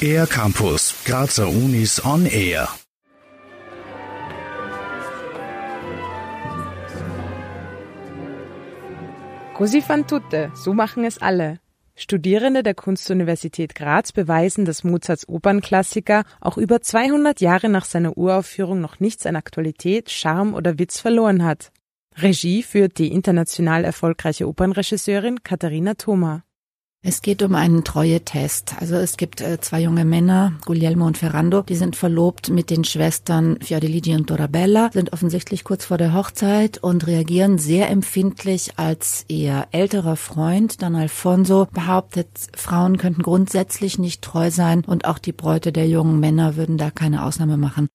Air Campus, Grazer Unis on Air. Così fan tutte, so machen es alle. Studierende der Kunstuniversität Graz beweisen, dass Mozarts Opernklassiker auch über 200 Jahre nach seiner Uraufführung noch nichts an Aktualität, Charme oder Witz verloren hat. Regie führt die international erfolgreiche Opernregisseurin Katharina Thoma. Es geht um einen Treue-Test. Also es gibt äh, zwei junge Männer, Guglielmo und Ferrando, die sind verlobt mit den Schwestern Fiordiligi und Dorabella, sind offensichtlich kurz vor der Hochzeit und reagieren sehr empfindlich, als ihr älterer Freund, dann Alfonso, behauptet, Frauen könnten grundsätzlich nicht treu sein und auch die Bräute der jungen Männer würden da keine Ausnahme machen.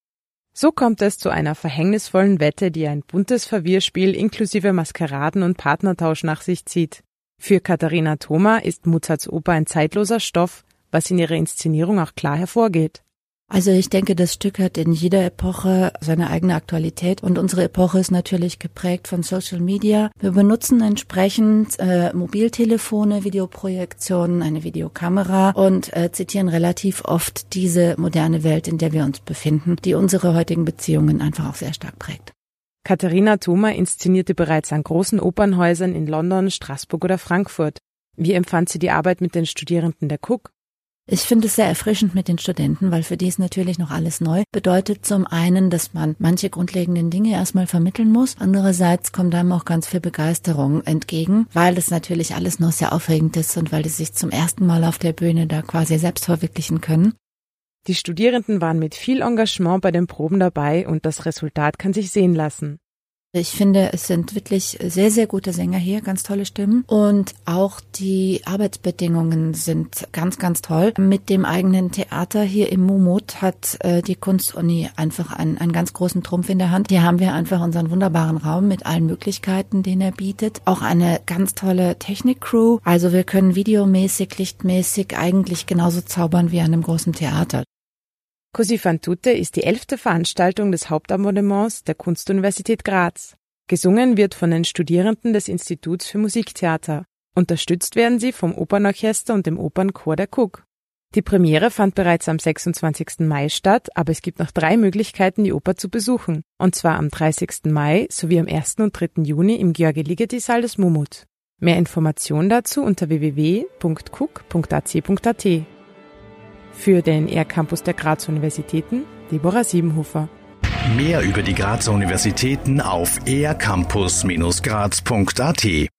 So kommt es zu einer verhängnisvollen Wette, die ein buntes Verwirrspiel inklusive Maskeraden und Partnertausch nach sich zieht. Für Katharina Thoma ist Mozarts Oper ein zeitloser Stoff, was in ihrer Inszenierung auch klar hervorgeht. Also ich denke, das Stück hat in jeder Epoche seine eigene Aktualität und unsere Epoche ist natürlich geprägt von Social Media. Wir benutzen entsprechend äh, Mobiltelefone, Videoprojektionen, eine Videokamera und äh, zitieren relativ oft diese moderne Welt, in der wir uns befinden, die unsere heutigen Beziehungen einfach auch sehr stark prägt. Katharina Thoma inszenierte bereits an großen Opernhäusern in London, Straßburg oder Frankfurt. Wie empfand sie die Arbeit mit den Studierenden der Cook? Ich finde es sehr erfrischend mit den Studenten, weil für die ist natürlich noch alles neu. Bedeutet zum einen, dass man manche grundlegenden Dinge erstmal vermitteln muss. Andererseits kommt einem auch ganz viel Begeisterung entgegen, weil es natürlich alles noch sehr aufregend ist und weil die sich zum ersten Mal auf der Bühne da quasi selbst verwirklichen können. Die Studierenden waren mit viel Engagement bei den Proben dabei und das Resultat kann sich sehen lassen. Ich finde, es sind wirklich sehr, sehr gute Sänger hier, ganz tolle Stimmen. Und auch die Arbeitsbedingungen sind ganz, ganz toll. Mit dem eigenen Theater hier im Mumut hat äh, die Kunstuni einfach einen, einen ganz großen Trumpf in der Hand. Hier haben wir einfach unseren wunderbaren Raum mit allen Möglichkeiten, den er bietet. Auch eine ganz tolle Technikcrew. Also wir können videomäßig, lichtmäßig eigentlich genauso zaubern wie an einem großen Theater. Così fan tutte ist die elfte Veranstaltung des Hauptabonnements der Kunstuniversität Graz. Gesungen wird von den Studierenden des Instituts für Musiktheater. Unterstützt werden sie vom Opernorchester und dem Opernchor der Cook. Die Premiere fand bereits am 26. Mai statt, aber es gibt noch drei Möglichkeiten, die Oper zu besuchen. Und zwar am 30. Mai sowie am 1. und 3. Juni im Georgi Ligeti Saal des Mumut. Mehr Informationen dazu unter www.cook.ac.at. Für den ER-Campus der Graz Universitäten, Deborah Siebenhofer. Mehr über die Grazer Universitäten auf ercampus-graz.at